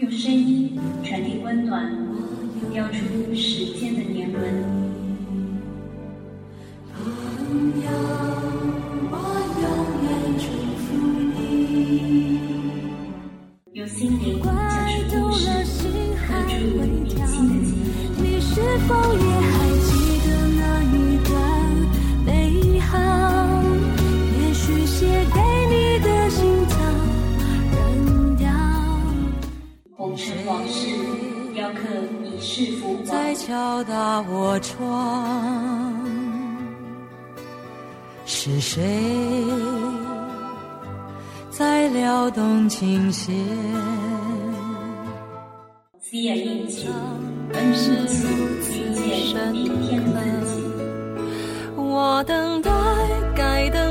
用声音传递温暖，雕出时间的年轮。朋友，我永远祝福你。用心灵敲打我窗，是谁在撩动琴弦？Cia 印记，而你一起遇见明天的自己。我等待该等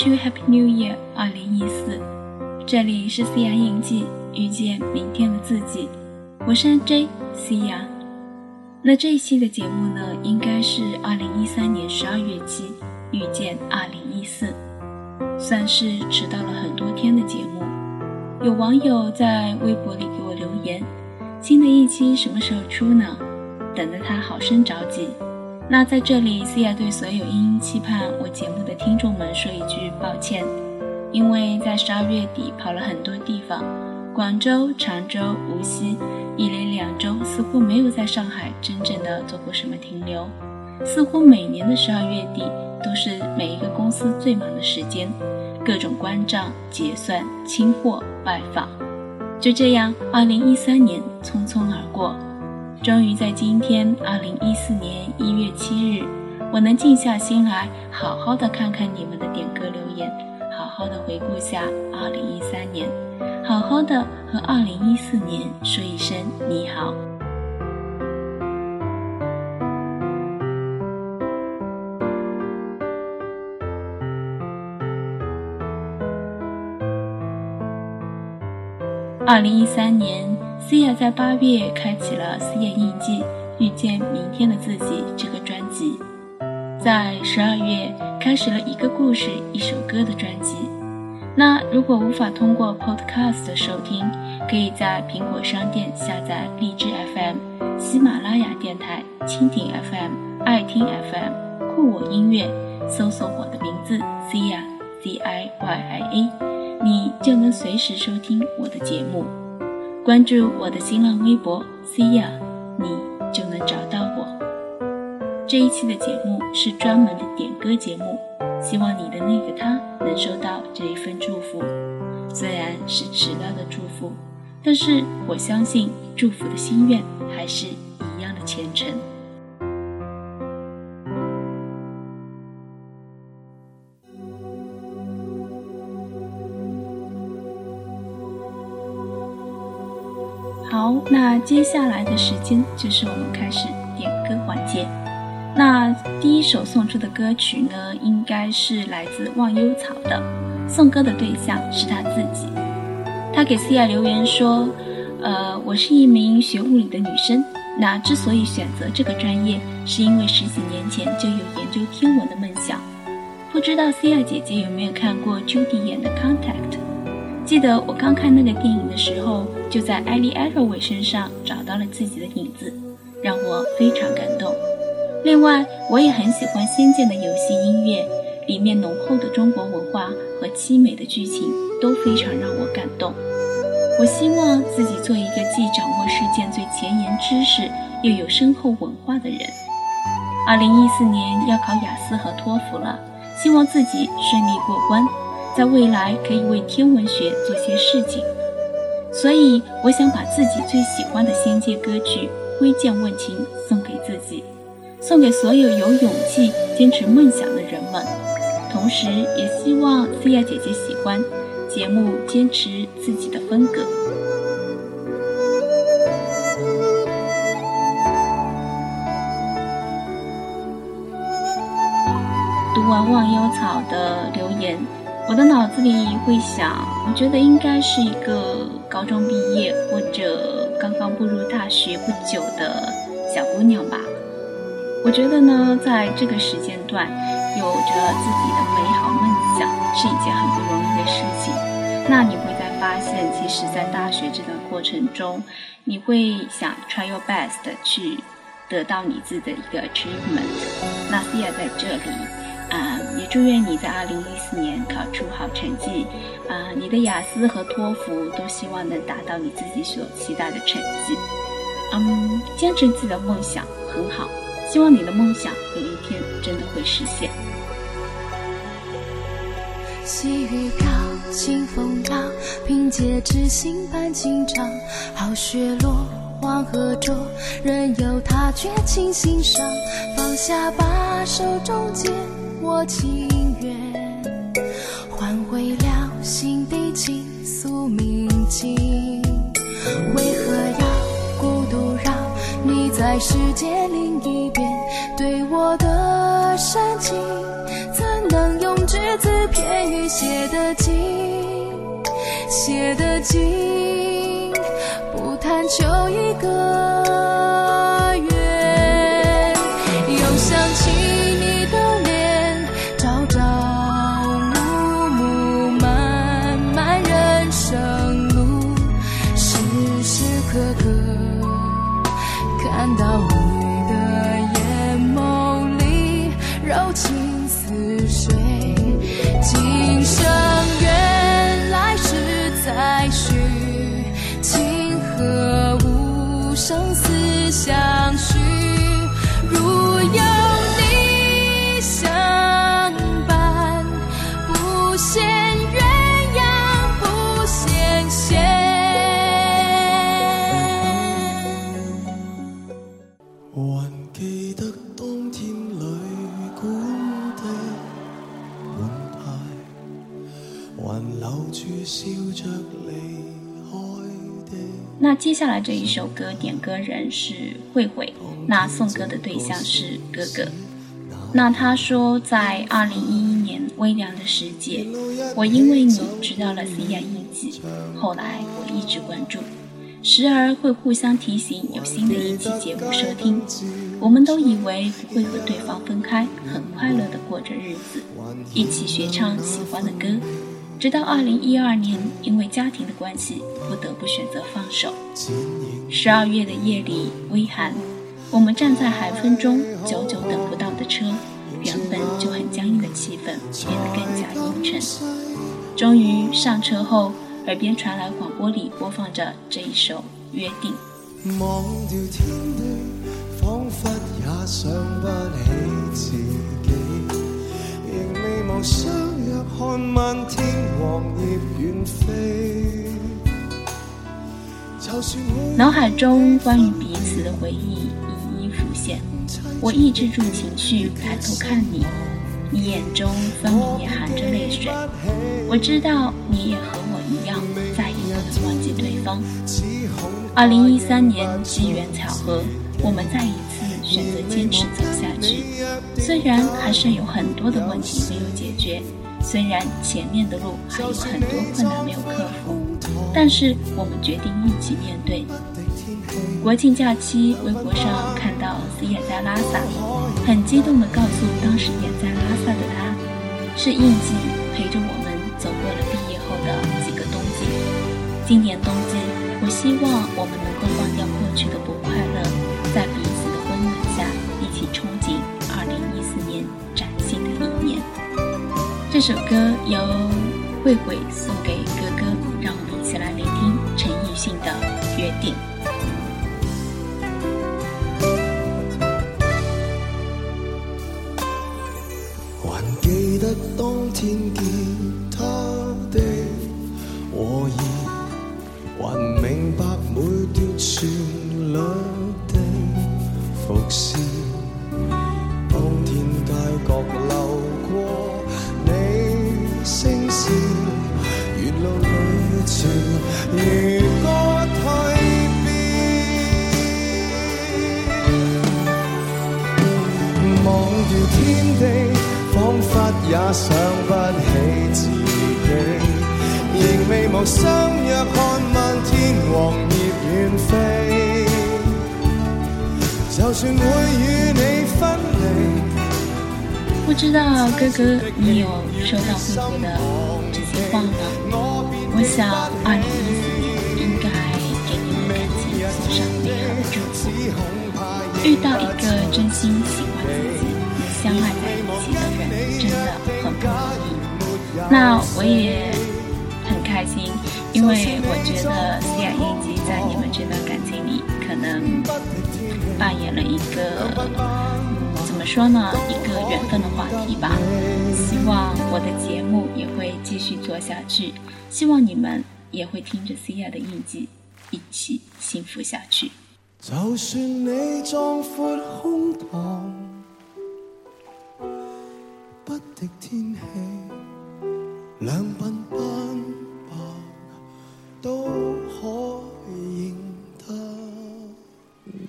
To Happy New Year 二零一四。这里是 Cia 印记，遇见明天的自己。我是 J Cia。那这一期的节目呢，应该是二零一三年十二月期遇见二零一四，算是迟到了很多天的节目。有网友在微博里给我留言，新的一期什么时候出呢？等得他好生着急。那在这里，Cia 对所有殷殷期盼我节目的听众们说一句抱歉，因为在十二月底跑了很多地方，广州、常州、无锡，一连两周似乎没有在上海真正的做过什么停留。似乎每年的十二月底都是每一个公司最忙的时间，各种关账、结算、清货、拜访。就这样，二零一三年匆匆而过。终于在今天，二零一四年一月七日，我能静下心来，好好的看看你们的点歌留言，好好的回顾下二零一三年，好好的和二零一四年说一声你好。二零一三年，Cia 在八月开启了《Cia 印记遇见明天的自己》这个专辑，在十二月开始了一个故事一首歌的专辑。那如果无法通过 Podcast 收听，可以在苹果商店下载荔枝 FM、喜马拉雅电台、蜻蜓 FM、爱听 FM、酷我音乐，搜索我的名字 Cia Z I Y I A。你就能随时收听我的节目。关注我的新浪微博 Cia，你就能找到我。这一期的节目是专门的点歌节目，希望你的那个他能收到这一份祝福。虽然是迟到的祝福，但是我相信祝福的心愿还是一样的虔诚。那接下来的时间就是我们开始点歌环节。那第一首送出的歌曲呢，应该是来自忘忧草的，送歌的对象是他自己。他给 Cia 留言说：“呃，我是一名学物理的女生，那之所以选择这个专业，是因为十几年前就有研究天文的梦想。不知道 Cia 姐姐有没有看过 Judy 演的《Contact》？记得我刚看那个电影的时候，就在艾莉·艾瑞维身上找到了自己的影子，让我非常感动。另外，我也很喜欢《仙剑》的游戏音乐，里面浓厚的中国文化和凄美的剧情都非常让我感动。我希望自己做一个既掌握世界最前沿知识，又有深厚文化的人。二零一四年要考雅思和托福了，希望自己顺利过关。在未来可以为天文学做些事情。所以，我想把自己最喜欢的仙界歌曲《挥剑问情》送给自己，送给所有有勇气坚持梦想的人们。同时，也希望思雅姐姐喜欢节目，坚持自己的风格。读完忘忧草的留言。我的脑子里会想，我觉得应该是一个高中毕业或者刚刚步入大学不久的小姑娘吧。我觉得呢，在这个时间段，有着自己的美好梦想是一件很不容易的事情。那你会在发现，其实，在大学这段过程中，你会想 try your best 去得到你自己的一个 achievement。那 C 亚在这里，祝愿你在二零一四年考出好成绩，啊，你的雅思和托福都希望能达到你自己所期待的成绩。嗯，坚持自己的梦想很好，希望你的梦想有一天真的会实现。细雨飘，清风摇，凭借知心伴情长。好雪落，黄河浊，任由它绝情心伤。放下吧，手中剑，我情愿换回了心底倾诉铭记。为何要孤独绕？你在世界另一边，对我的深情。怎能用只字片语写得尽，写得尽，不贪求一个那接下来这一首歌点歌人是慧慧，那送歌的对象是哥哥。那他说，在二零一一年微凉的时节，我因为你知道了 C 亚印记，后来我一直关注，时而会互相提醒有新的一期节目收听。我们都以为不会和对方分开，很快乐的过着日子，一起学唱喜欢的歌。直到二零一二年，因为家庭的关系，不得不选择放手。十二月的夜里微寒，我们站在寒风中，久久等不到的车，原本就很僵硬的气氛变得更加阴沉。终于上车后，耳边传来广播里播放着这一首《约定》。忘掉天地，仿佛也想不起自己，仍未忘相约看漫天黄叶远飞。脑海中关于彼此的回忆一一浮现，我抑制住情绪，抬头看你，你眼中分明也含着泪水。我知道你也和我一样，再也不能忘记对方。二零一三年机缘巧合，我们再一次选择坚持走下去。虽然还是有很多的问题没有解决，虽然前面的路还有很多困难没有克服，但是我们决定一起面对。国庆假期，微博上看到 C 也在拉萨，很激动地告诉当时也在拉萨的他，是印记陪着我们走过了毕业后的几个冬季。今年冬季，我希望我们能够忘掉过去的不快乐，这首歌由慧慧送给哥哥，让我们一起来聆听陈奕迅的《约定》。还记得当天见相约看漫天黄叶远飞。就算会与你分离，不知道哥哥你有收到慧慧的这些话吗？我想二零一四年应该给你们感情送上美好的祝福。遇到一个真心喜欢自己、相爱在一起的人，真的很不容易。那我也，为我觉得思雅印记在你们这段感情里，可能扮演了一个。怎么说呢？一个缘分的话题吧。希望我的节目也会继续做下去，希望你们也会听着 C 亚的印记，一起幸福下去。就算你壮阔胸膛，不敌天气，两鬓斑都可认得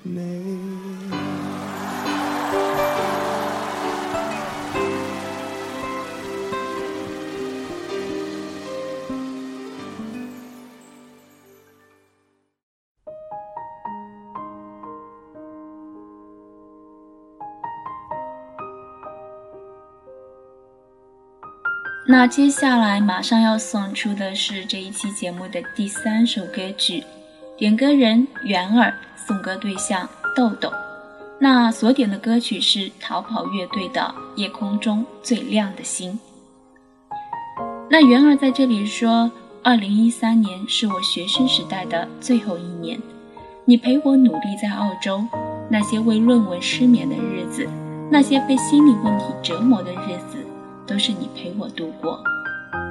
你。那接下来马上要送出的是这一期节目的第三首歌曲，点歌人元儿，送歌对象豆豆。那所点的歌曲是逃跑乐队的《夜空中最亮的星》。那元儿在这里说，二零一三年是我学生时代的最后一年，你陪我努力在澳洲，那些为论文失眠的日子，那些被心理问题折磨的日子。都是你陪我度过，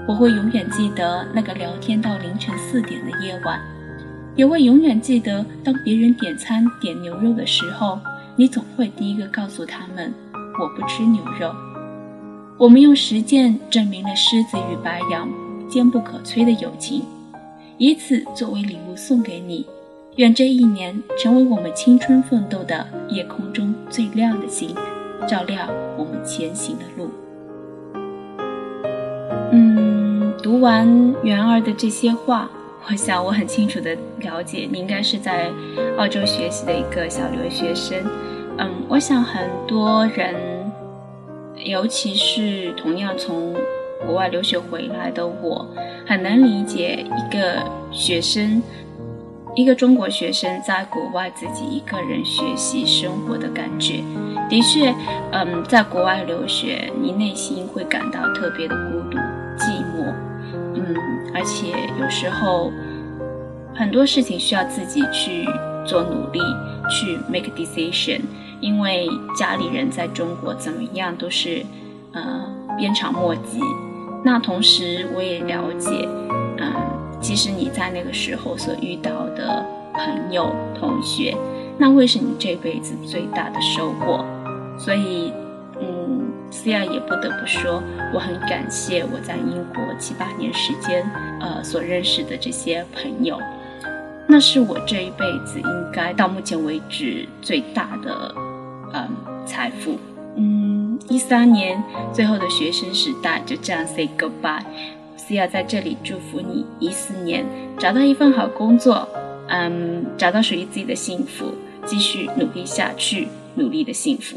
我会永远记得那个聊天到凌晨四点的夜晚，也会永远记得当别人点餐点牛肉的时候，你总会第一个告诉他们我不吃牛肉。我们用实践证明了狮子与白羊坚不可摧的友情，以此作为礼物送给你。愿这一年成为我们青春奋斗的夜空中最亮的星，照亮我们前行的路。嗯，读完元儿的这些话，我想我很清楚的了解，你应该是在澳洲学习的一个小留学生。嗯，我想很多人，尤其是同样从国外留学回来的我，很能理解一个学生，一个中国学生在国外自己一个人学习生活的感觉。的确，嗯，在国外留学，你内心会感到特别的孤独。而且有时候很多事情需要自己去做努力，去 make decision，因为家里人在中国怎么样都是呃鞭长莫及。那同时我也了解，嗯，其实你在那个时候所遇到的朋友、同学，那会是你这辈子最大的收获。所以。思亚也不得不说，我很感谢我在英国七八年时间，呃，所认识的这些朋友，那是我这一辈子应该到目前为止最大的，嗯，财富。嗯，一三年最后的学生时代就这样 say goodbye。思亚在这里祝福你，一四年找到一份好工作，嗯，找到属于自己的幸福，继续努力下去，努力的幸福。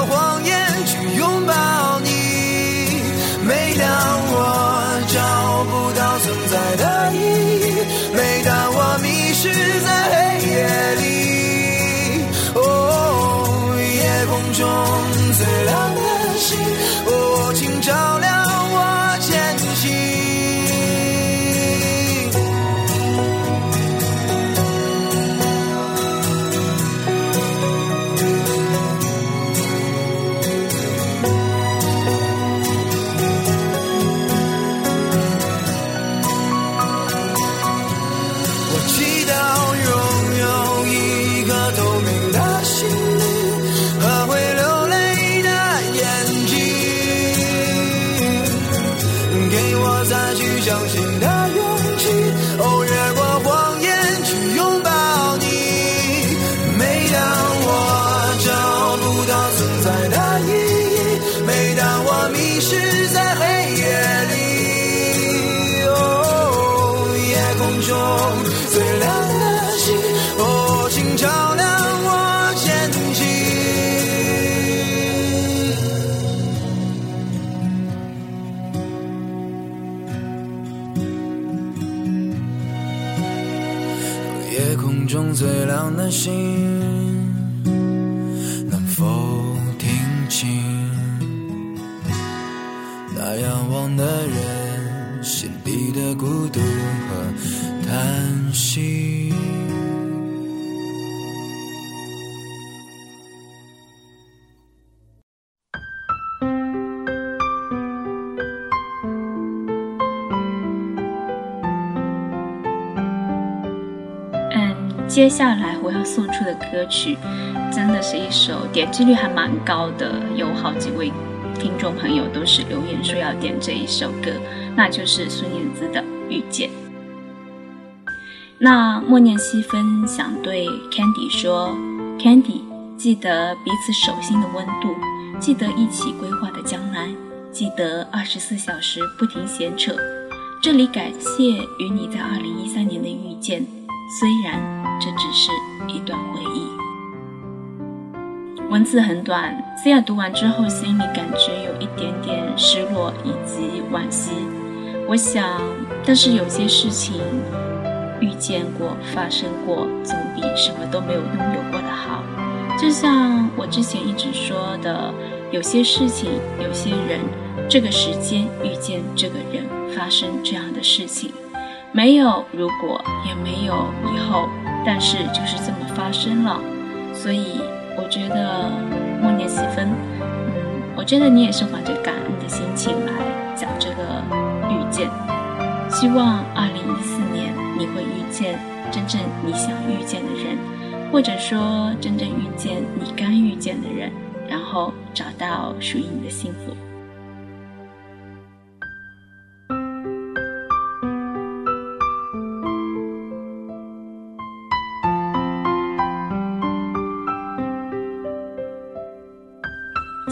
真的是一首点击率还蛮高的，有好几位听众朋友都是留言说要点这一首歌，那就是孙燕姿的《遇见》。那默念西分想对 Candy 说：Candy，记得彼此手心的温度，记得一起规划的将来，记得二十四小时不停闲扯。这里感谢与你在二零一三年的遇见，虽然这只是一段回忆。文字很短，C 亚读完之后心里感觉有一点点失落以及惋惜。我想，但是有些事情遇见过、发生过，总比什么都没有拥有过的好。就像我之前一直说的，有些事情、有些人，这个时间遇见这个人，发生这样的事情，没有如果，也没有以后，但是就是这么发生了。所以我觉得默念西芬，嗯，我觉得你也是怀着感恩的心情来讲这个遇见。希望二零一四年你会遇见真正你想遇见的人，或者说真正遇见你该遇见的人，然后找到属于你的幸福。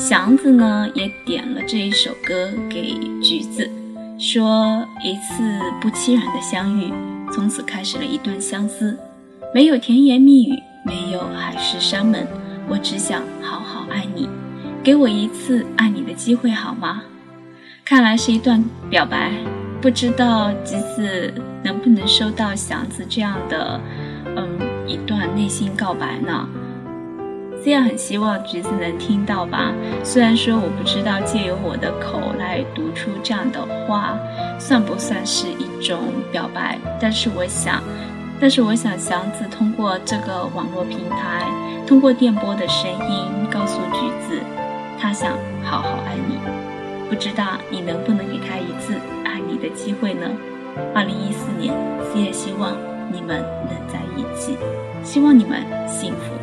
祥子呢也点了这一首歌给橘子，说一次不期然的相遇，从此开始了一段相思。没有甜言蜜语，没有海誓山盟，我只想好好爱你，给我一次爱你的机会好吗？看来是一段表白，不知道橘子能不能收到祥子这样的，嗯，一段内心告白呢？这样很希望橘子能听到吧。虽然说我不知道借由我的口来读出这样的话，算不算是一种表白，但是我想，但是我想祥子通过这个网络平台，通过电波的声音告诉橘子，他想好好爱你。不知道你能不能给他一次爱你的机会呢？二零一四年，也希望你们能在一起，希望你们幸福。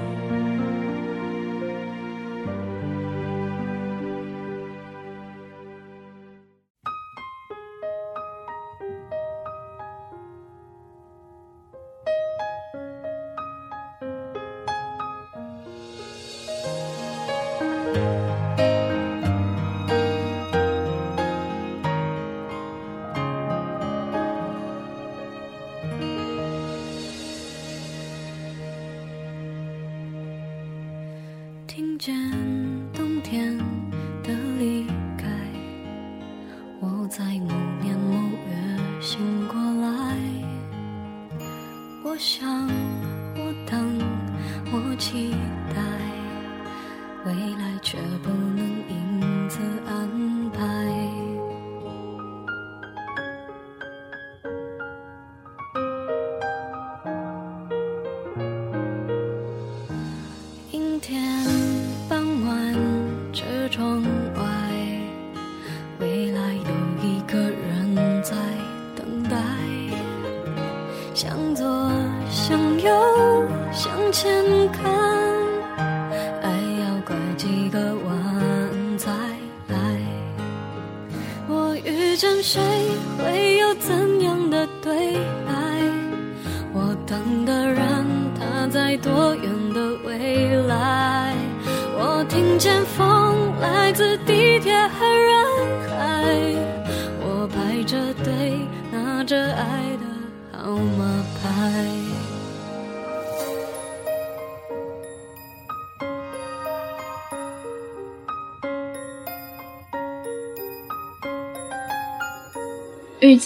也不能因此安排。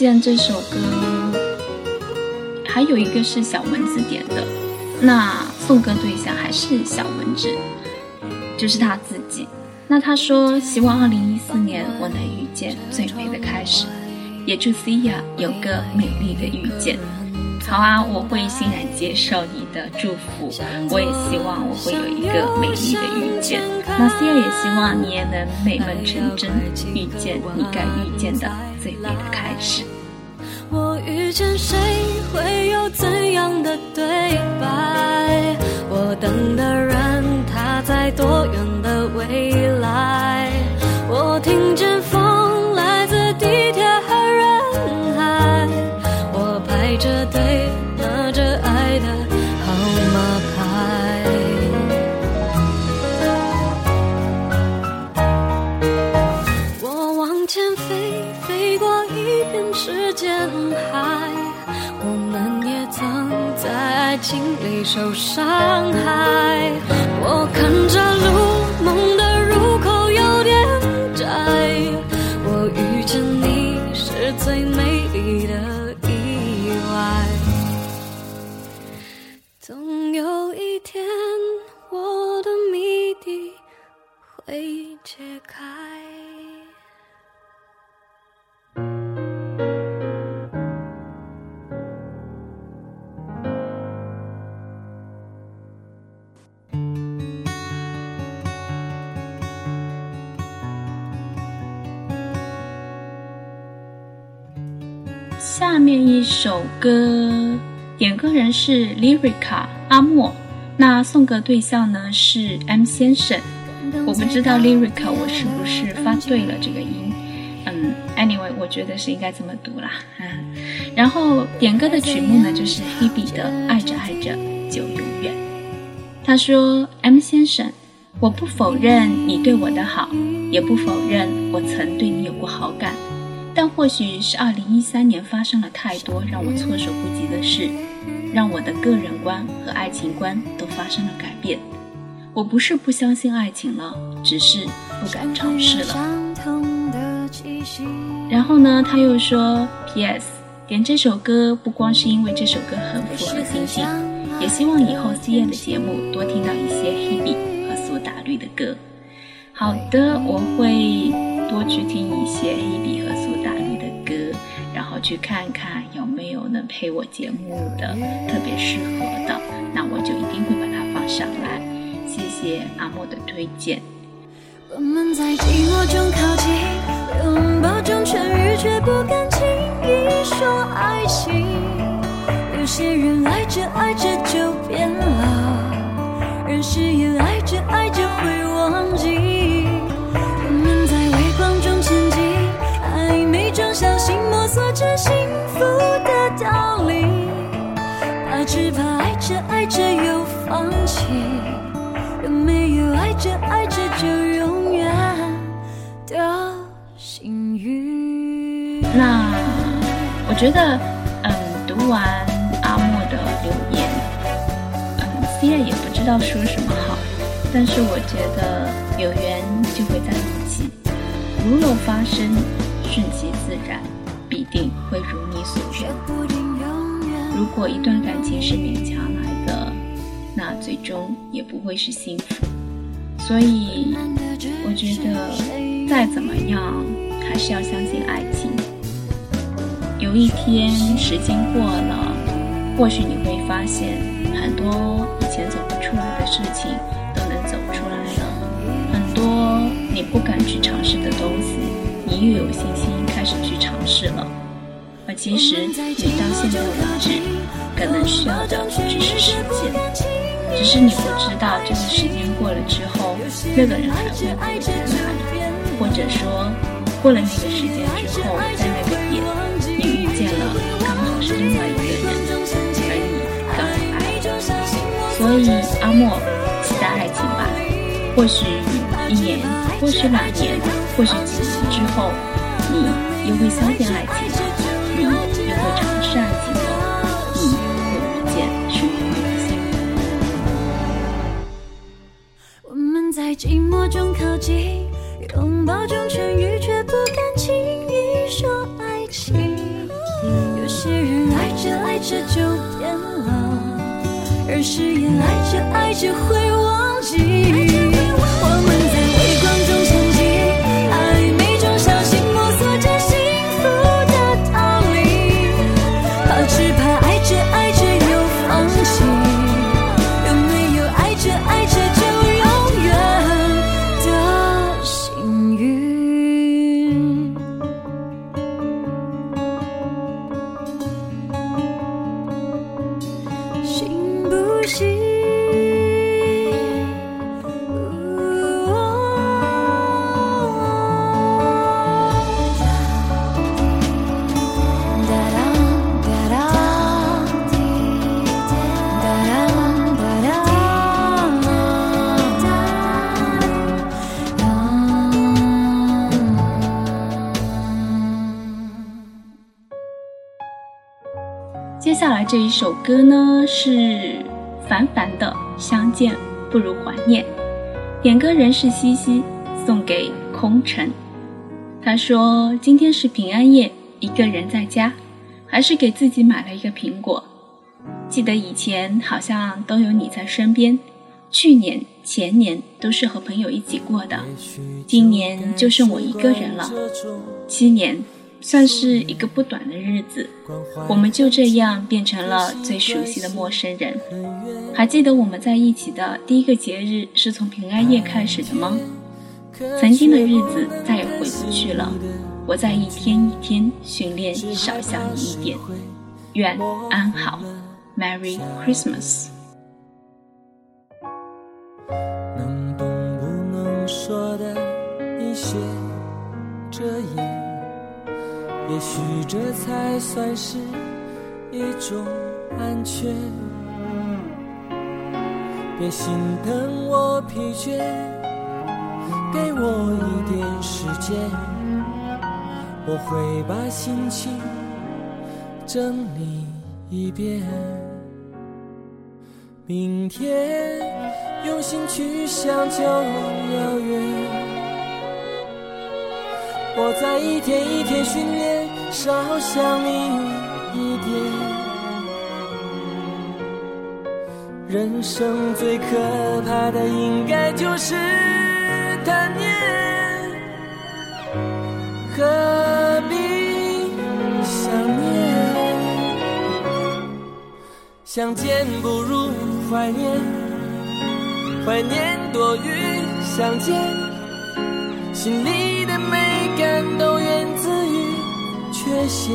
既然这首歌，还有一个是小蚊子点的，那送歌对象还是小蚊子，就是他自己。那他说希望二零一四年我能遇见最美的开始，也祝 Cia 有个美丽的遇见。好啊，我会欣然接受你的祝福，我也希望我会有一个美丽的遇见。那 C 也希望你也能美梦成真，遇见你该遇见的最美的开始。我遇见谁会有怎样的对白？我等的人他在多远的未来？我听见受伤害。歌，点歌人是 Lyrica 阿莫，那送歌对象呢是 M 先生。我不知道 Lyrica 我是不是发对了这个音，嗯，anyway 我觉得是应该这么读啦。嗯，然后点歌的曲目呢就是 Hebe 的《爱着爱着就永远》。他说：“M 先生，我不否认你对我的好，也不否认我曾对你有过好感。”但或许是二零一三年发生了太多让我措手不及的事，让我的个人观和爱情观都发生了改变。我不是不相信爱情了，只是不敢尝试了。然后呢，他又说：“P.S. 点这首歌不光是因为这首歌很符合心境，也希望以后 C 夜的节目多听到一些 Hebe 和苏打绿的歌。”好的，我会多去听一些 Hebe 和苏，去看看有没有能配我节目的特别适合的，那我就一定会把它放上来。谢谢阿莫的推荐。我们在寂寞中靠近，拥抱中痊愈，却不敢轻易说爱情。有些人爱着爱着就变了，人是也爱着爱着会忘记。着幸福的道理。怕只怕爱着爱着又放弃，有没有爱着爱着就永远的幸运？那我觉得，嗯，读完阿莫的留言，嗯，C 也不知道说什么好，但是我觉得有缘就会在一起，如有发生，顺其自然，定会如你所愿。如果一段感情是勉强来的，那最终也不会是幸福。所以，我觉得再怎么样，还是要相信爱情。有一天时间过了，或许你会发现，很多以前走不出来的事情都能走出来了。很多你不敢去尝试的东西，你又有信心开始去尝试了。而其实你到现在为止，可能需要的只是时间，只是你不知道这个时间过了之后，那个人还会不会在那里，或者说过了那个时间之后，在那个点，你遇见了刚好是另外一个人，而你刚好爱。所以阿莫，期待爱情吧。或许一年，或许两年，或许几年之后，你又会相见爱情，你又会尝试爱情了，你会遇见属于你的幸福。我们在寂寞中靠近，拥抱。中痊愈，却不敢轻易说爱情。有些人爱着爱着就变了，而誓言爱着爱着会忘这一首歌呢是凡凡的《相见不如怀念》，点歌人是西西，送给空城。他说今天是平安夜，一个人在家，还是给自己买了一个苹果。记得以前好像都有你在身边，去年、前年都是和朋友一起过的，今年就剩我一个人了。七年算是一个不短的日子，我们就这样变成了最熟悉的陌生人。还记得我们在一起的第一个节日是从平安夜开始的吗？曾经的日子再也回不去了，我在一天一天训练少想你一点。愿安好，Merry Christmas。能不能说的一些遮掩，也许这才算是一种安全。别心疼我疲倦，给我一点时间，我会把心情整理一遍。明天用心去想就遥远。我在一天一天训练，少想你一点。人生最可怕的应该就是贪念，何必想念？相见不如怀念，怀念多于相见。心里缺陷。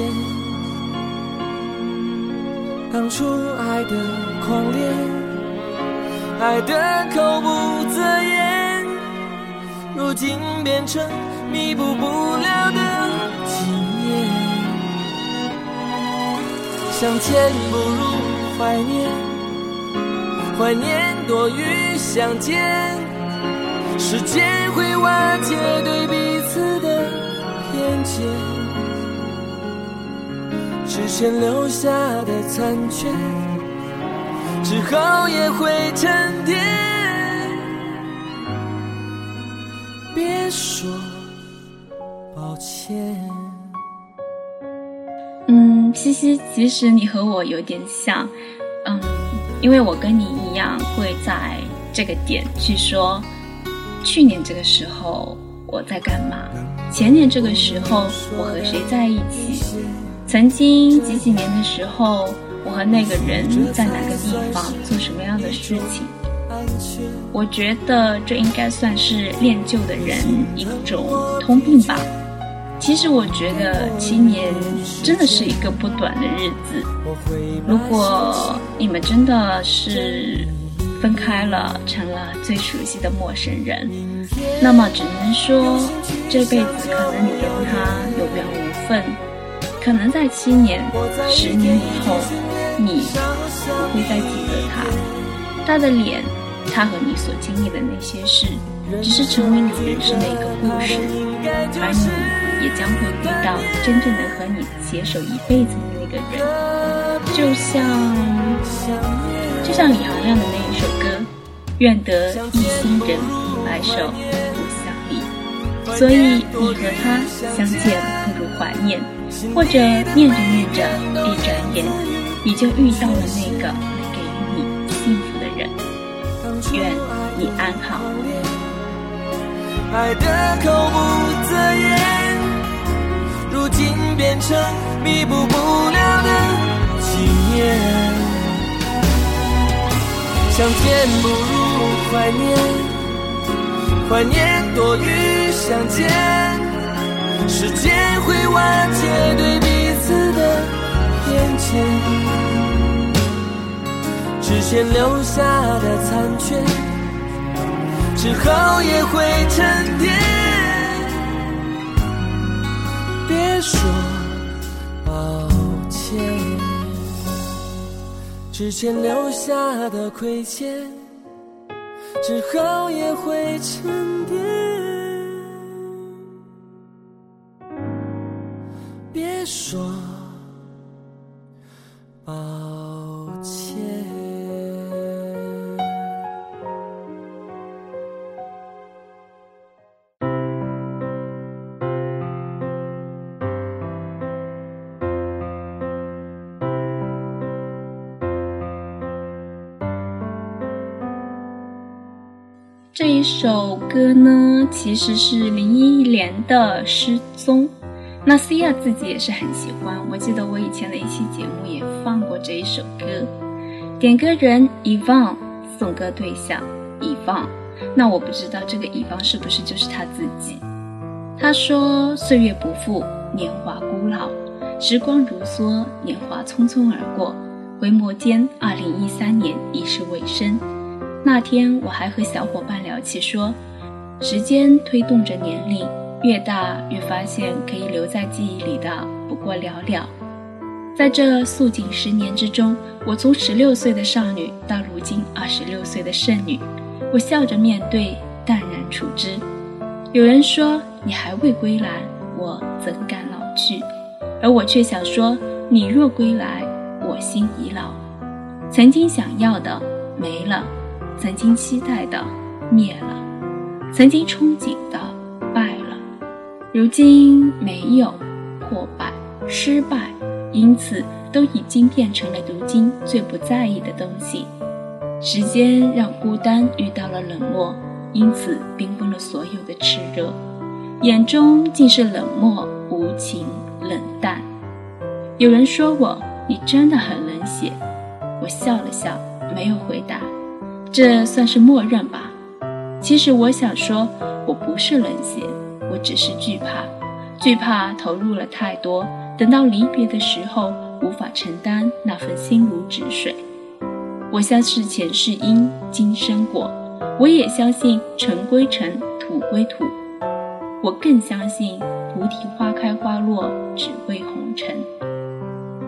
当初爱的狂烈，爱的口不择言，如今变成弥补不了的纪念。相见不如怀念，怀念多于相见。时间会瓦解对彼此的偏见，之前留下的残缺，之后也会沉淀。别说抱歉。嗯，西西，其实你和我有点像，嗯，因为我跟你一样会在这个点去说，去年这个时候我在干嘛，前年这个时候我和谁在一起，曾经几几年的时候我和那个人在哪个地方做什么样的事情。我觉得这应该算是恋旧的人一种通病吧。其实我觉得七年真的是一个不短的日子。如果你们真的是分开了，成了最熟悉的陌生人。那么只能说，这辈子可能你跟他有缘无分，可能在七年、十年以后，你不会再记得他，他的脸，他和你所经历的那些事，只是成为你人生的一个故事，而你也将会遇到真正能和你携手一辈子的那个人，就像。就像李行亮的那一首歌，愿得一心人，白首不相离。所以你和他相见不如怀念，或者念着念着，一转眼你就遇到了那个能给予你幸福的人。愿你安好。爱的口不择言，如今变成弥补不了的纪念。相见不如怀念，怀念多于相见。时间会瓦解对彼此的偏见，之前留下的残缺，之后也会沉淀。别说抱歉。之前留下的亏欠，之后也会沉淀。说抱歉。这一首歌呢，其实是林忆莲的《失踪》。那 C 亚自己也是很喜欢，我记得我以前的一期节目也放过这一首歌。点歌人遗忘，送歌对象遗忘。那我不知道这个遗忘是不是就是他自己。他说：“岁月不复，年华孤老，时光如梭，年华匆匆而过，回眸间，二零一三年已是尾声。”那天我还和小伙伴聊起，说，时间推动着年龄，越大越发现可以留在记忆里的不过寥寥。在这素锦十年之中，我从十六岁的少女到如今二十六岁的剩女，我笑着面对，淡然处之。有人说你还未归来，我怎敢老去？而我却想说，你若归来，我心已老。曾经想要的没了。曾经期待的灭了，曾经憧憬的败了，如今没有破败、失败，因此都已经变成了如今最不在意的东西。时间让孤单遇到了冷漠，因此冰封了所有的炽热，眼中尽是冷漠、无情、冷淡。有人说我，你真的很冷血。我笑了笑，没有回答。这算是默认吧。其实我想说，我不是冷血，我只是惧怕，惧怕投入了太多，等到离别的时候无法承担那份心如止水。我相信前世因，今生果，我也相信尘归尘，土归土。我更相信菩提花开花落，只为红尘。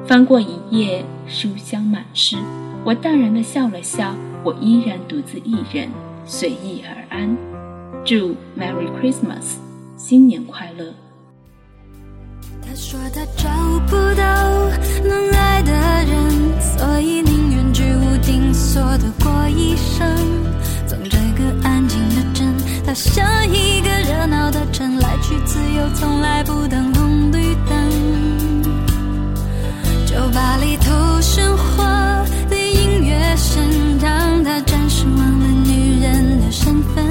翻过一页，书香满室，我淡然的笑了笑。我依然独自一人，随意而安。祝 Merry Christmas，新年快乐。他说他找不到能爱的人，所以宁愿居无定所的过一生。从这个安静的镇，他像一个热闹的城，来去自由，从来不等红绿灯。酒吧里头喧哗的音乐声。让他暂时忘了女人的身份，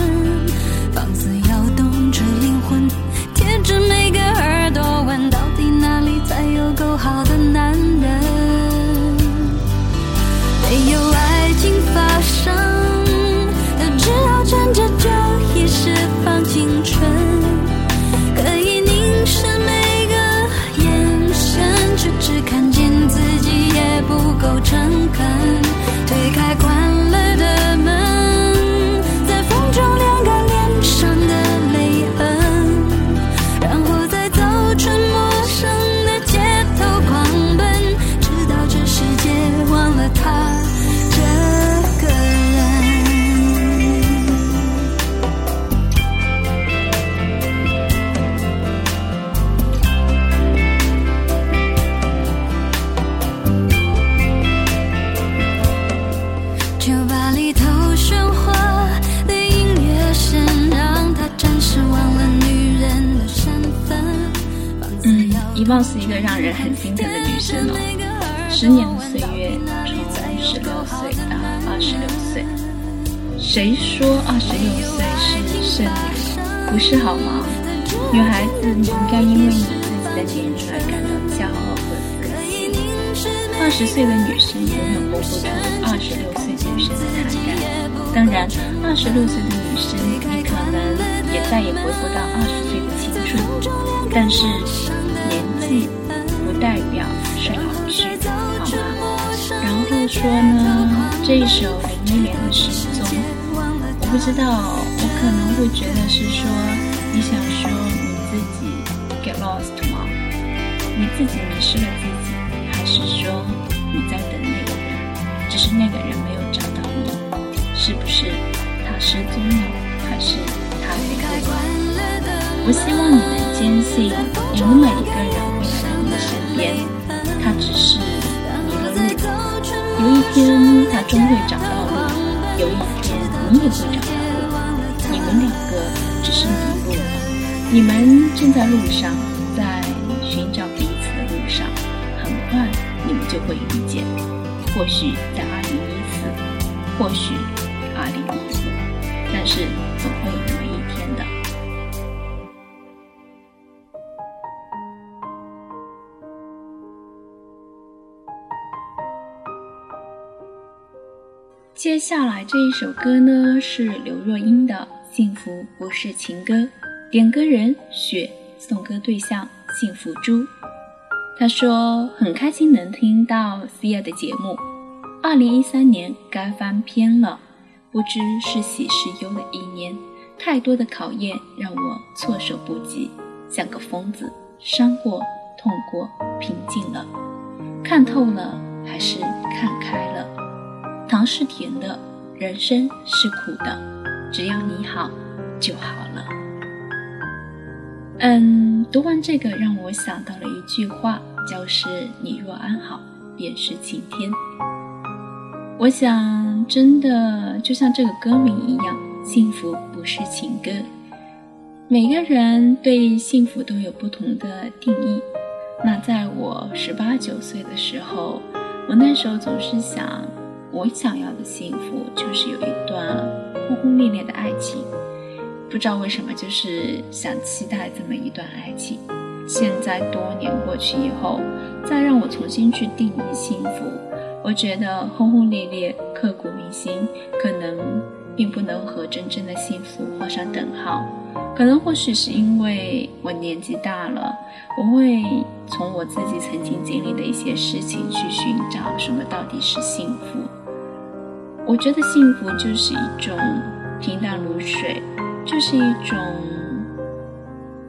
十岁的女生永远活不出二十六岁女生的坦然。当然，二十六岁的女生，你可能也再也回不到二十岁的青春。但是，年纪不代表是老去，好吗？然后说呢，这一首林忆莲的《失踪》，我不知道，我可能会觉得是说，你想说你自己 get lost 吗？你自己迷失了坚信，有每一个人会来到你的身边，他只是迷了路，有一天他终会找到路，有一天你也会找到路。你们两个只是迷路。了，你们正在路。上，在寻找彼此的路。上，很快你们就会遇见。或许在二零一四，或许二零一五，但是接下来这一首歌呢，是刘若英的《幸福不是情歌》，点歌人雪，送歌对象幸福猪。他说很开心能听到 Cia 的节目。二零一三年该翻篇了，不知是喜是忧的一年，太多的考验让我措手不及，像个疯子，伤过、痛过、平静了，看透了还是看开了。糖是甜的，人生是苦的，只要你好就好了。嗯，读完这个让我想到了一句话，就是“你若安好，便是晴天”。我想，真的就像这个歌名一样，幸福不是情歌。每个人对幸福都有不同的定义。那在我十八九岁的时候，我那时候总是想。我想要的幸福就是有一段轰轰烈烈的爱情，不知道为什么，就是想期待这么一段爱情。现在多年过去以后，再让我重新去定义幸福，我觉得轰轰烈烈、刻骨铭心，可能并不能和真正的幸福画上等号。可能或许是因为我年纪大了，我会从我自己曾经经历的一些事情去寻找什么到底是幸福。我觉得幸福就是一种平淡如水，就是一种，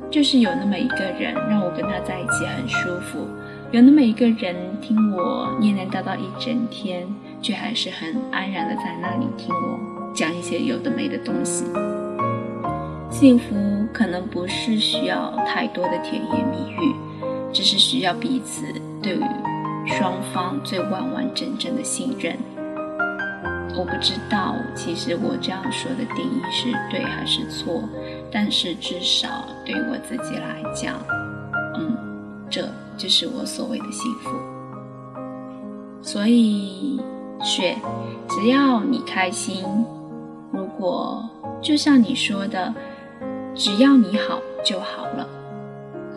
就是有那么一个人让我跟他在一起很舒服，有那么一个人听我念念叨叨一整天，却还是很安然的在那里听我讲一些有的没的东西。幸福可能不是需要太多的甜言蜜语，只是需要彼此对于双方最完完整整的信任。我不知道，其实我这样说的定义是对还是错，但是至少对我自己来讲，嗯，这就是我所谓的幸福。所以，雪，只要你开心，如果就像你说的，只要你好就好了，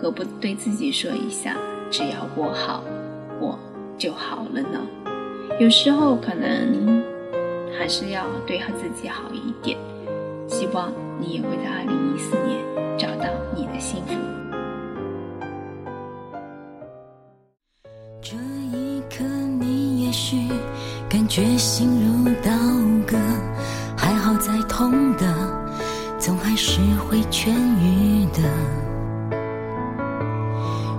何不对自己说一下，只要我好，我就好了呢？有时候可能。还是要对他自己好一点，希望你也会在二零一四年找到你的幸福。这一刻，你也许感觉心如刀割，还好再痛的，总还是会痊愈的。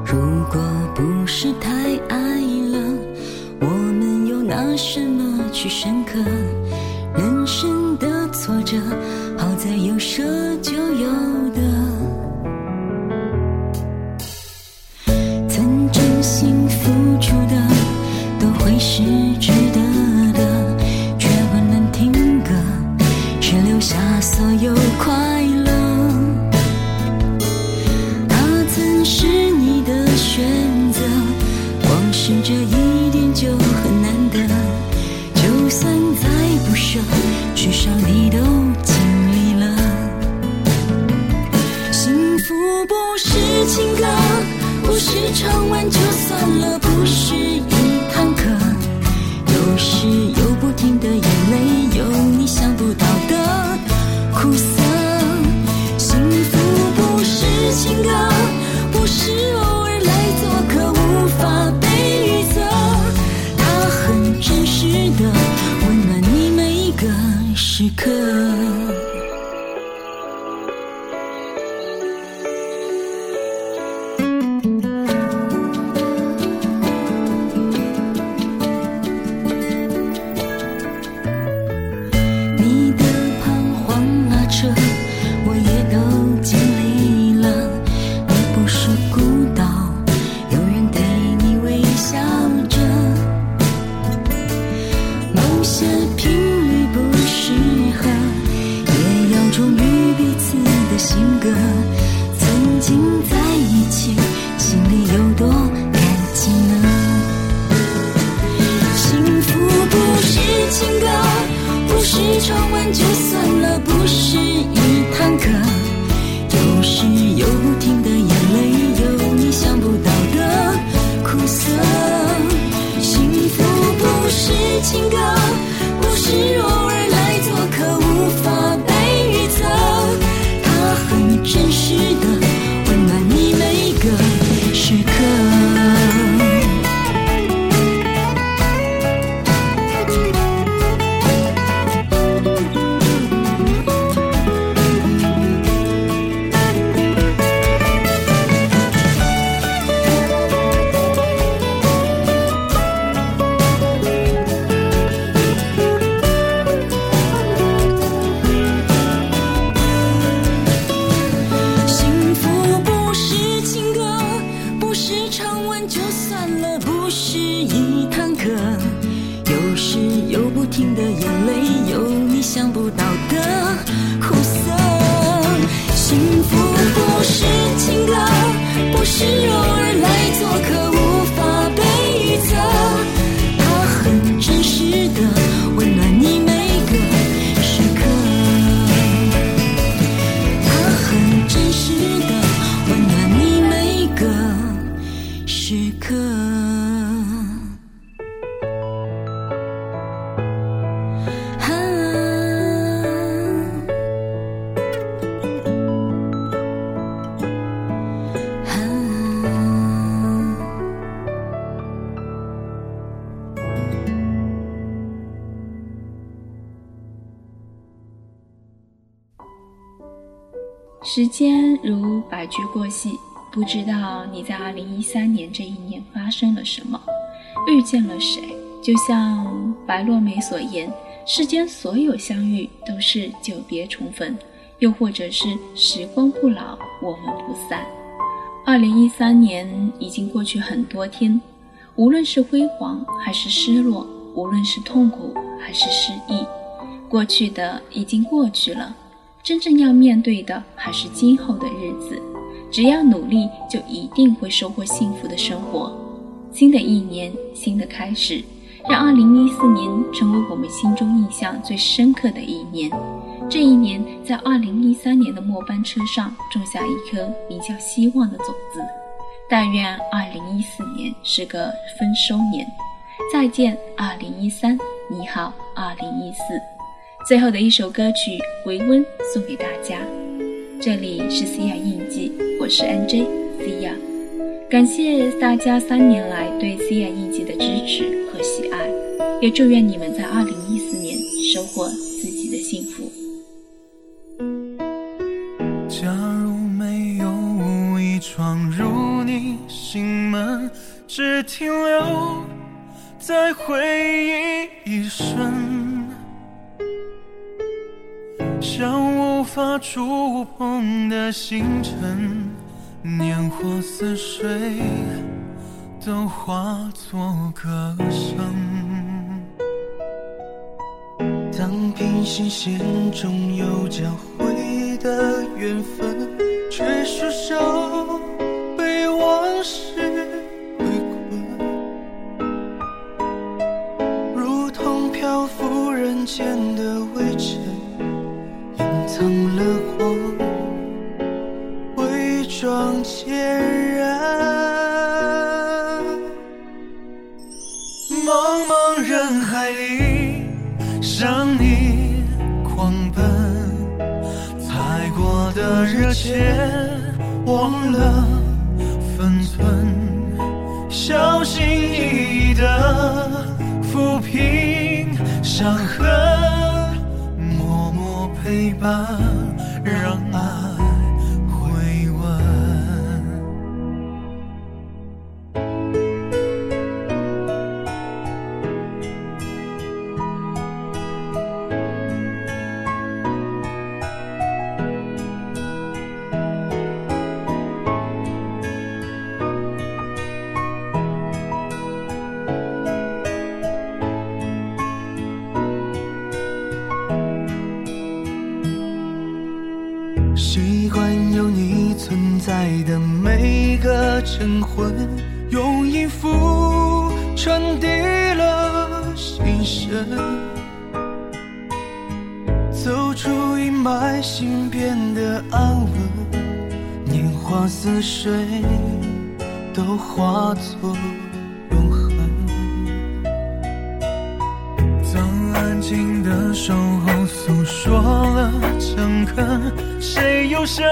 如果不是太爱，什么去深刻？人生的挫折，好在有舍就有得。不白驹过隙，不知道你在二零一三年这一年发生了什么，遇见了谁。就像白落梅所言，世间所有相遇都是久别重逢，又或者是时光不老，我们不散。二零一三年已经过去很多天，无论是辉煌还是失落，无论是痛苦还是失意，过去的已经过去了。真正要面对的还是今后的日子，只要努力，就一定会收获幸福的生活。新的一年，新的开始，让2014年成为我们心中印象最深刻的一年。这一年，在2013年的末班车上种下一颗名叫希望的种子。但愿2014年是个丰收年。再见，2013，你好，2014。最后的一首歌曲《回温》送给大家。这里是西亚印记，是 NJ C 亚。感谢大家三年来对 C 亚印记的支持和喜爱，也祝愿你们在2014年收获自己的幸福。假如没有无意闯入你心门，只停留在回忆一瞬，像无法触碰的星辰，年华似水，都化作歌声。当平行线中有交汇的缘分，却束手被往事围困，如同漂浮人间的微尘，隐藏了光。伪装孑然。茫茫人海里，向你狂奔，踩过的热切，忘了分寸，小心翼翼的抚平伤痕，默默陪伴，泪水，都化作永恒。曾安静的守候诉说了诚恳，谁又想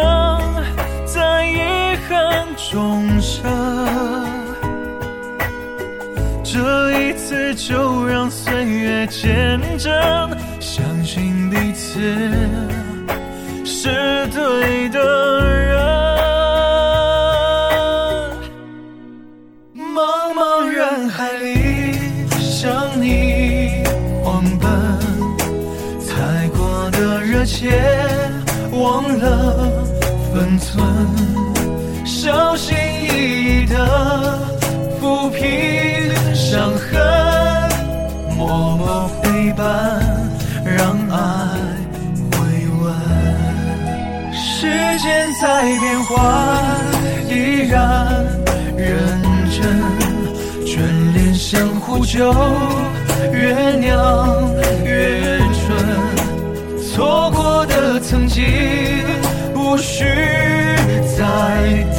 在遗憾中生？这一次就让岁月见证，相信彼此是对的在变幻，依然认真，眷恋相互救，越酿越醇。错过的曾经，无需再等。